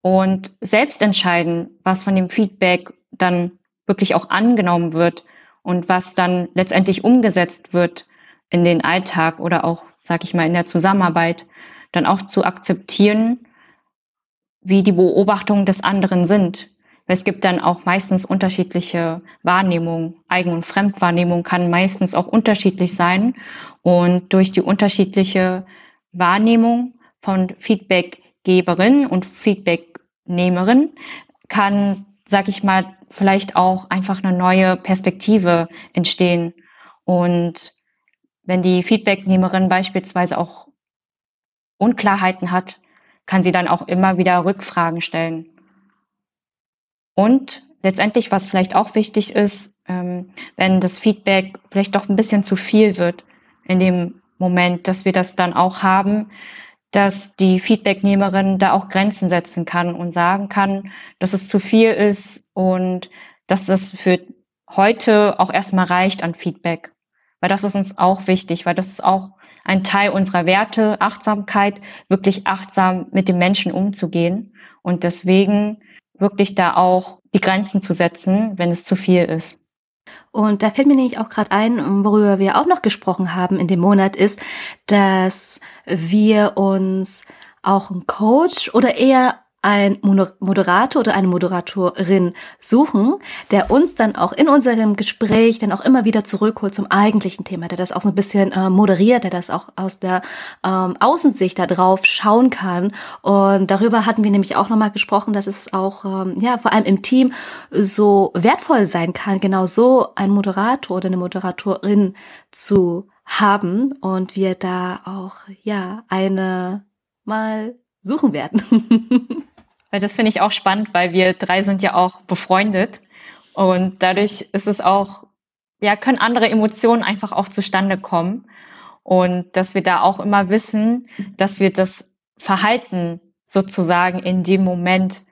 [SPEAKER 1] und selbst entscheiden, was von dem Feedback dann wirklich auch angenommen wird und was dann letztendlich umgesetzt wird in den Alltag oder auch, sag ich mal, in der Zusammenarbeit, dann auch zu akzeptieren, wie die Beobachtungen des anderen sind es gibt dann auch meistens unterschiedliche Wahrnehmungen. Eigen- und Fremdwahrnehmung kann meistens auch unterschiedlich sein. Und durch die unterschiedliche Wahrnehmung von Feedbackgeberin und Feedbacknehmerin kann, sag ich mal, vielleicht auch einfach eine neue Perspektive entstehen. Und wenn die Feedbacknehmerin beispielsweise auch Unklarheiten hat, kann sie dann auch immer wieder Rückfragen stellen. Und letztendlich, was vielleicht auch wichtig ist, ähm, wenn das Feedback vielleicht doch ein bisschen zu viel wird in dem Moment, dass wir das dann auch haben, dass die Feedbacknehmerin da auch Grenzen setzen kann und sagen kann, dass es zu viel ist und dass das für heute auch erstmal reicht an Feedback. Weil das ist uns auch wichtig, weil das ist auch ein Teil unserer Werte, Achtsamkeit, wirklich achtsam mit dem Menschen umzugehen. Und deswegen wirklich da auch die Grenzen zu setzen, wenn es zu viel ist.
[SPEAKER 2] Und da fällt mir nämlich auch gerade ein, worüber wir auch noch gesprochen haben in dem Monat, ist, dass wir uns auch einen Coach oder eher ein Moderator oder eine Moderatorin suchen, der uns dann auch in unserem Gespräch dann auch immer wieder zurückholt zum eigentlichen Thema, der das auch so ein bisschen äh, moderiert, der das auch aus der ähm, Außensicht da drauf schauen kann. Und darüber hatten wir nämlich auch nochmal gesprochen, dass es auch, ähm, ja, vor allem im Team so wertvoll sein kann, genau so ein Moderator oder eine Moderatorin zu haben und wir da auch, ja, eine mal suchen werden.
[SPEAKER 1] Weil das finde ich auch spannend, weil wir drei sind ja auch befreundet. Und dadurch ist es auch, ja, können andere Emotionen einfach auch zustande kommen. Und dass wir da auch immer wissen, dass wir das Verhalten sozusagen in dem Moment,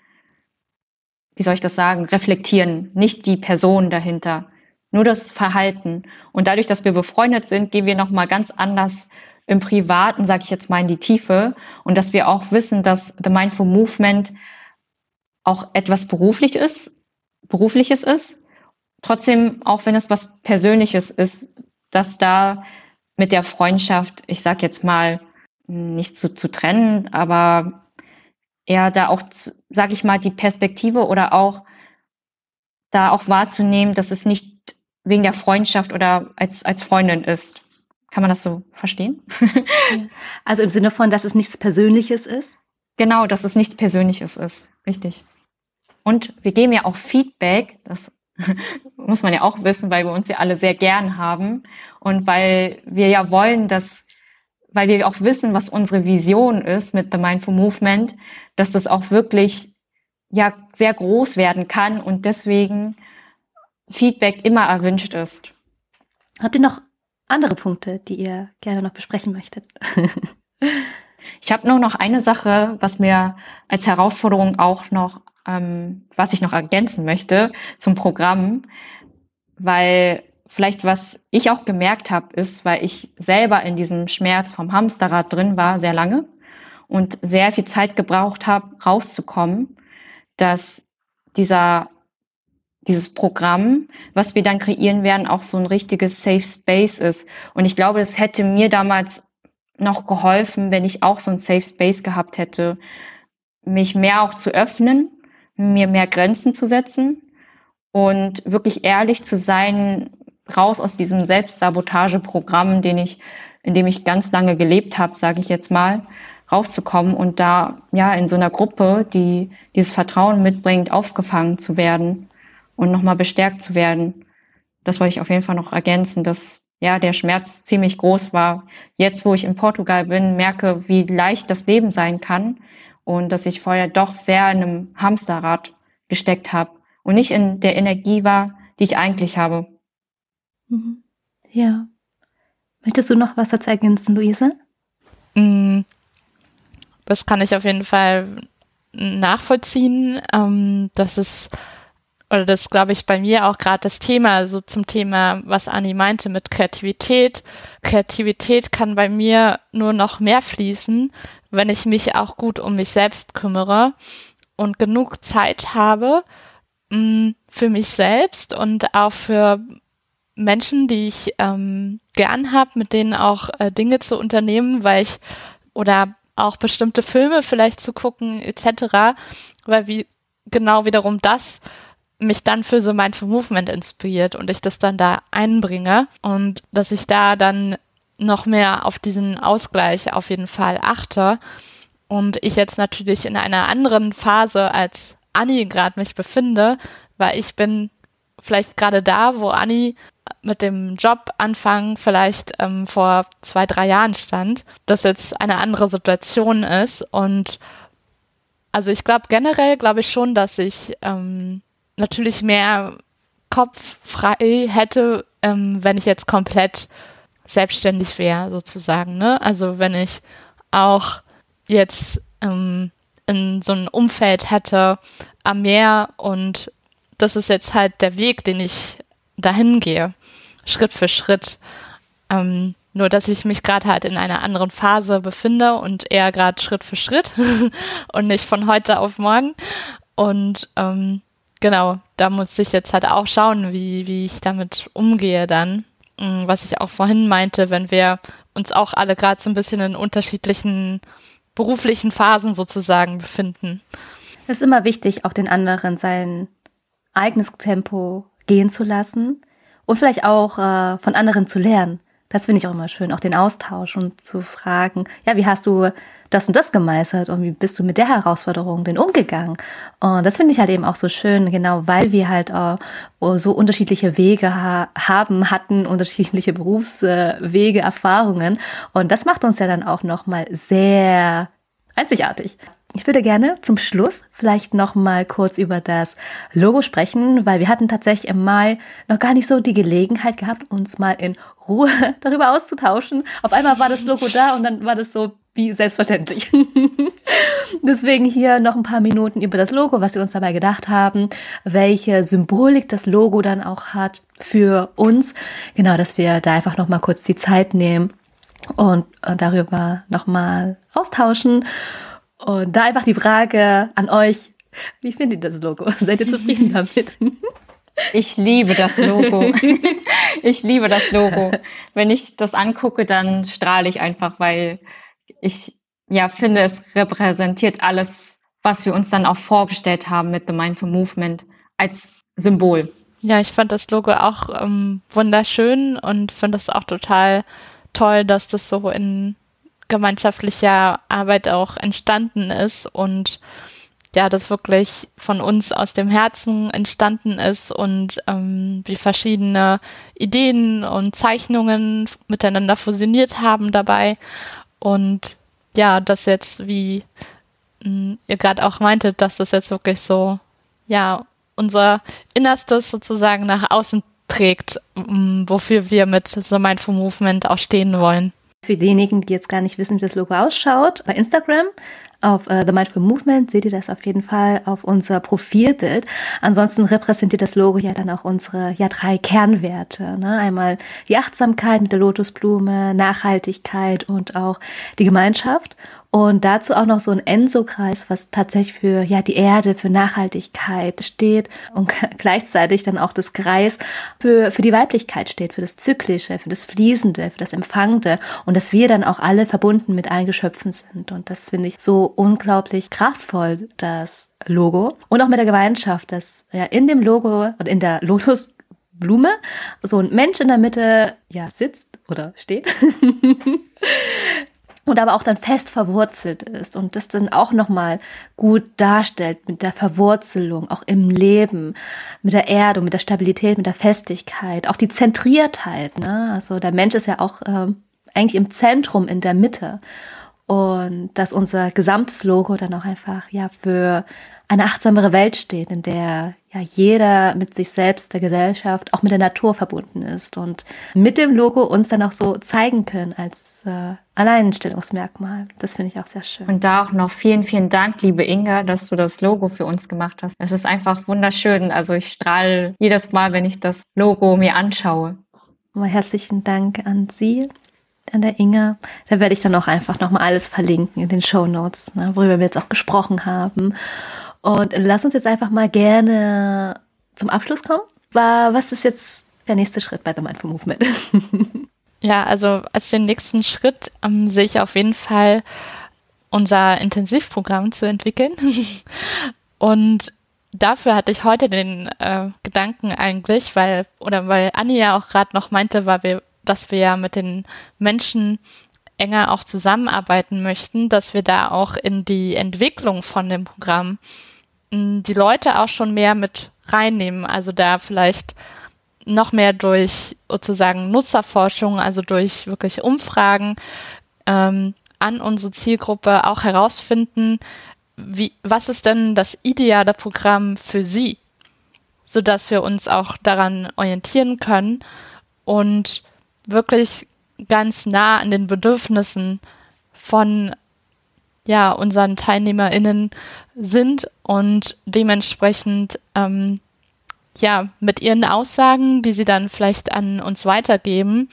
[SPEAKER 1] wie soll ich das sagen, reflektieren, nicht die Person dahinter, nur das Verhalten. Und dadurch, dass wir befreundet sind, gehen wir nochmal ganz anders im Privaten, sage ich jetzt mal, in die Tiefe. Und dass wir auch wissen, dass The Mindful Movement auch etwas beruflich ist, berufliches ist. Trotzdem, auch wenn es was Persönliches ist, dass da mit der Freundschaft, ich sag jetzt mal, nicht zu, zu trennen, aber eher da auch, sag ich mal, die Perspektive oder auch da auch wahrzunehmen, dass es nicht wegen der Freundschaft oder als, als Freundin ist. Kann man das so verstehen?
[SPEAKER 2] Also im Sinne von, dass es nichts Persönliches ist?
[SPEAKER 1] Genau, dass es nichts Persönliches ist. Richtig. Und wir geben ja auch Feedback, das muss man ja auch wissen, weil wir uns ja alle sehr gern haben und weil wir ja wollen, dass, weil wir auch wissen, was unsere Vision ist mit The Mindful Movement, dass das auch wirklich ja sehr groß werden kann und deswegen Feedback immer erwünscht ist.
[SPEAKER 2] Habt ihr noch andere Punkte, die ihr gerne noch besprechen möchtet?
[SPEAKER 1] ich habe nur noch eine Sache, was mir als Herausforderung auch noch ähm, was ich noch ergänzen möchte zum Programm, weil vielleicht was ich auch gemerkt habe, ist, weil ich selber in diesem Schmerz vom Hamsterrad drin war, sehr lange und sehr viel Zeit gebraucht habe, rauszukommen, dass dieser dieses Programm, was wir dann kreieren werden, auch so ein richtiges Safe Space ist. Und ich glaube, es hätte mir damals noch geholfen, wenn ich auch so ein Safe Space gehabt hätte, mich mehr auch zu öffnen mir mehr Grenzen zu setzen und wirklich ehrlich zu sein, raus aus diesem Selbstsabotageprogramm, den ich, in dem ich ganz lange gelebt habe, sage ich jetzt mal, rauszukommen und da ja in so einer Gruppe, die dieses Vertrauen mitbringt, aufgefangen zu werden und nochmal bestärkt zu werden. Das wollte ich auf jeden Fall noch ergänzen, dass ja der Schmerz ziemlich groß war. Jetzt, wo ich in Portugal bin, merke, wie leicht das Leben sein kann und dass ich vorher doch sehr in einem Hamsterrad gesteckt habe und nicht in der Energie war, die ich eigentlich habe.
[SPEAKER 2] Mhm. Ja. Möchtest du noch was dazu ergänzen, Luise?
[SPEAKER 3] Mm, das kann ich auf jeden Fall nachvollziehen. Ähm, das ist, oder das glaube ich bei mir auch gerade das Thema, so zum Thema, was Anni meinte mit Kreativität. Kreativität kann bei mir nur noch mehr fließen, wenn ich mich auch gut um mich selbst kümmere und genug Zeit habe mh, mm, für mich selbst und auch für Menschen, die ich ähm, gern habe, mit denen auch äh, Dinge zu unternehmen, weil ich oder auch bestimmte Filme vielleicht zu gucken etc., weil wie genau wiederum das mich dann für so mein Movement inspiriert und ich das dann da einbringe und dass ich da dann noch mehr auf diesen Ausgleich auf jeden Fall achte. Und ich jetzt natürlich in einer anderen Phase als Anni gerade mich befinde, weil ich bin vielleicht gerade da, wo Anni mit dem Job anfangen vielleicht ähm, vor zwei, drei Jahren stand, dass jetzt eine andere Situation ist. Und also ich glaube generell glaube ich schon, dass ich ähm, natürlich mehr Kopf frei hätte, ähm, wenn ich jetzt komplett selbstständig wäre, sozusagen. Ne? Also wenn ich auch jetzt ähm, in so ein Umfeld hätte am Meer und das ist jetzt halt der Weg, den ich dahin gehe, Schritt für Schritt. Ähm, nur dass ich mich gerade halt in einer anderen Phase befinde und eher gerade Schritt für Schritt und nicht von heute auf morgen. Und ähm, genau, da muss ich jetzt halt auch schauen, wie, wie ich damit umgehe dann. Mm, was ich auch vorhin meinte, wenn wir uns auch alle gerade so ein bisschen in unterschiedlichen beruflichen Phasen sozusagen befinden.
[SPEAKER 2] Es ist immer wichtig, auch den anderen sein eigenes Tempo gehen zu lassen und vielleicht auch äh, von anderen zu lernen. Das finde ich auch immer schön, auch den Austausch und zu fragen, ja, wie hast du das und das gemeistert und wie bist du mit der Herausforderung denn umgegangen? Und das finde ich halt eben auch so schön, genau weil wir halt äh, so unterschiedliche Wege ha haben, hatten, unterschiedliche Berufswege, Erfahrungen. Und das macht uns ja dann auch nochmal sehr einzigartig. Ich würde gerne zum Schluss vielleicht noch mal kurz über das Logo sprechen, weil wir hatten tatsächlich im Mai noch gar nicht so die Gelegenheit gehabt, uns mal in Ruhe darüber auszutauschen. Auf einmal war das Logo da und dann war das so wie selbstverständlich. Deswegen hier noch ein paar Minuten über das Logo, was wir uns dabei gedacht haben, welche Symbolik das Logo dann auch hat für uns. Genau, dass wir da einfach noch mal kurz die Zeit nehmen und darüber noch mal austauschen. Und da einfach die Frage an euch, wie findet ihr das Logo? Seid ihr zufrieden damit?
[SPEAKER 1] Ich liebe das Logo. Ich liebe das Logo. Wenn ich das angucke, dann strahle ich einfach, weil ich ja finde, es repräsentiert alles, was wir uns dann auch vorgestellt haben mit The Mindful Movement als Symbol.
[SPEAKER 3] Ja, ich fand das Logo auch ähm, wunderschön und finde es auch total toll, dass das so in gemeinschaftlicher Arbeit auch entstanden ist und ja, das wirklich von uns aus dem Herzen entstanden ist und ähm, wir verschiedene Ideen und Zeichnungen miteinander fusioniert haben dabei. Und ja, das jetzt, wie mh, hm, ihr gerade auch meintet, dass das jetzt wirklich so, ja, unser Innerstes sozusagen nach außen trägt, mh, hm, wofür wir mit The Mindful Movement auch stehen wollen.
[SPEAKER 2] Für diejenigen, die jetzt gar nicht wissen, wie das Logo ausschaut, bei Instagram auf uh, The Mindful Movement seht ihr das auf jeden Fall auf unser Profilbild. Ansonsten repräsentiert das Logo ja dann auch unsere ja drei Kernwerte. Ne? Einmal die Achtsamkeit mit der Lotusblume, Nachhaltigkeit und auch die Gemeinschaft. Und dazu auch noch so ein Enso-Kreis, was tatsächlich für ja die Erde, für Nachhaltigkeit steht und gleichzeitig dann auch das Kreis für, für die Weiblichkeit steht, für das Zyklische, für das Fließende, für das Empfangende und dass wir dann auch alle verbunden mit allen Geschöpfen sind. Und das finde ich so unglaublich kraftvoll, das Logo. Und auch mit der Gemeinschaft, dass ja in dem Logo und in der Lotusblume so ein Mensch in der Mitte ja sitzt oder steht und aber auch dann fest verwurzelt ist und das dann auch nochmal gut darstellt mit der Verwurzelung, auch im Leben, mit der Erde, mit der Stabilität, mit der Festigkeit, auch die Zentriertheit. Ne? Also der Mensch ist ja auch äh, eigentlich im Zentrum, in der Mitte und dass unser gesamtes Logo dann auch einfach ja für eine achtsamere Welt steht, in der ja jeder mit sich selbst, der Gesellschaft, auch mit der Natur verbunden ist und mit dem Logo uns dann auch so zeigen können als äh, Alleinstellungsmerkmal. Das finde ich auch sehr schön.
[SPEAKER 1] Und da auch noch vielen, vielen Dank, liebe Inga, dass du das Logo für uns gemacht hast. Es ist einfach wunderschön. Also ich strahle jedes Mal, wenn ich das Logo mir anschaue.
[SPEAKER 2] Mal herzlichen Dank an Sie an der Inga. Da werde ich dann auch einfach nochmal alles verlinken in den Show Notes, ne, worüber wir jetzt auch gesprochen haben. Und lass uns jetzt einfach mal gerne zum Abschluss kommen. Was ist jetzt der nächste Schritt bei The Mindful Movement?
[SPEAKER 3] Ja, also als den nächsten Schritt ähm, sehe ich auf jeden Fall unser Intensivprogramm zu entwickeln. Und dafür hatte ich heute den äh, Gedanken eigentlich, weil, oder weil Anni ja auch gerade noch meinte, weil wir, dass wir ja mit den Menschen enger auch zusammenarbeiten möchten, dass wir da auch in die Entwicklung von dem Programm die Leute auch schon mehr mit reinnehmen. Also da vielleicht noch mehr durch sozusagen Nutzerforschung, also durch wirklich Umfragen ähm, an unsere Zielgruppe auch herausfinden, wie, was ist denn das ideale Programm für sie, sodass wir uns auch daran orientieren können und wirklich ganz nah an den Bedürfnissen von ja, unseren TeilnehmerInnen sind und dementsprechend ähm, ja mit ihren Aussagen, die sie dann vielleicht an uns weitergeben,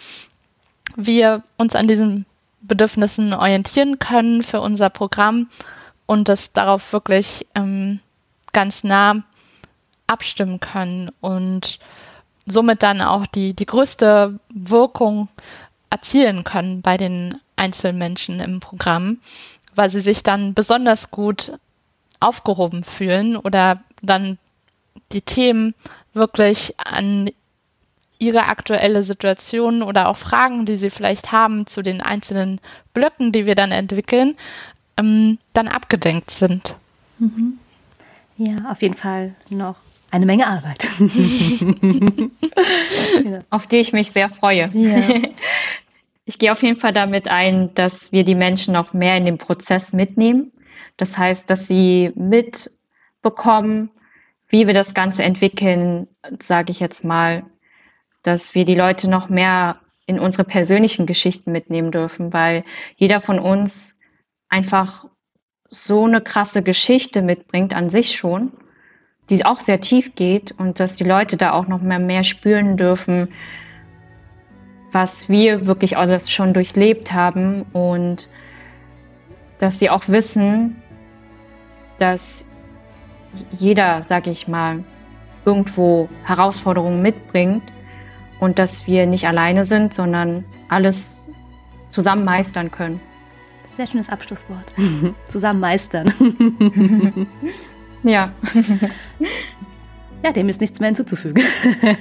[SPEAKER 3] wir uns an diesen Bedürfnissen orientieren können für unser Programm und das darauf wirklich ähm, ganz nah abstimmen können und somit dann auch die, die größte Wirkung erzielen können bei den Einzelmenschen im Programm weil sie sich dann besonders gut aufgehoben fühlen oder dann die Themen wirklich an ihre aktuelle Situation oder auch Fragen, die sie vielleicht haben zu den einzelnen Blöcken, die wir dann entwickeln, ähm, dann abgedenkt sind.
[SPEAKER 2] Mhm. Ja, auf jeden Fall noch eine Menge Arbeit.
[SPEAKER 1] Auf die ich mich sehr freue. Ja. Ich gehe auf jeden Fall damit ein, dass wir die Menschen noch mehr in den Prozess mitnehmen. Das heißt, dass sie mitbekommen, wie wir das Ganze entwickeln, sage ich jetzt mal, dass wir die Leute noch mehr in unsere persönlichen Geschichten mitnehmen dürfen, weil jeder von uns einfach so eine krasse Geschichte mitbringt an sich schon, die auch sehr tief geht und dass die Leute da auch noch mehr, mehr spüren dürfen, was wir wirklich alles schon durchlebt haben und dass sie auch wissen, dass jeder, sag ich mal, irgendwo Herausforderungen mitbringt und dass wir nicht alleine sind, sondern alles zusammen meistern können.
[SPEAKER 2] Sehr schönes Abschlusswort. zusammen meistern.
[SPEAKER 1] ja.
[SPEAKER 2] Ja, dem ist nichts mehr hinzuzufügen.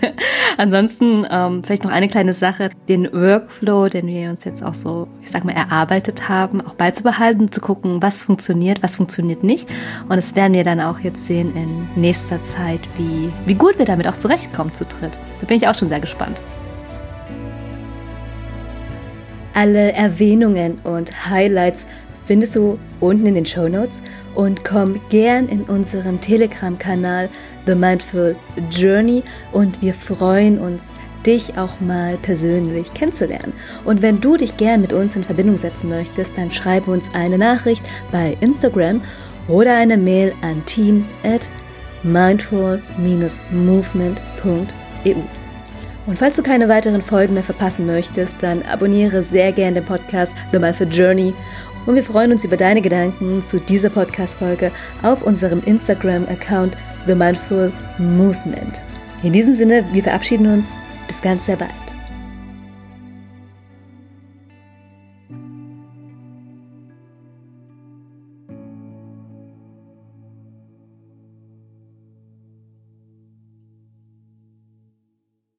[SPEAKER 2] Ansonsten ähm, vielleicht noch eine kleine Sache, den Workflow, den wir uns jetzt auch so, ich sag mal, erarbeitet haben, auch beizubehalten, zu gucken, was funktioniert, was funktioniert nicht. Und das werden wir dann auch jetzt sehen in nächster Zeit, wie, wie gut wir damit auch zurechtkommen zu dritt. Da bin ich auch schon sehr gespannt. Alle Erwähnungen und Highlights findest du unten in den Show Notes und komm gern in unseren Telegram-Kanal The Mindful Journey und wir freuen uns, dich auch mal persönlich kennenzulernen. Und wenn du dich gern mit uns in Verbindung setzen möchtest, dann schreibe uns eine Nachricht bei Instagram oder eine Mail an team at mindful-movement.eu. Und falls du keine weiteren Folgen mehr verpassen möchtest, dann abonniere sehr gerne den Podcast The Mindful Journey und wir freuen uns über deine Gedanken zu dieser Podcast-Folge auf unserem Instagram-Account The Mindful Movement. In diesem Sinne, wir verabschieden uns. Bis ganz sehr bald.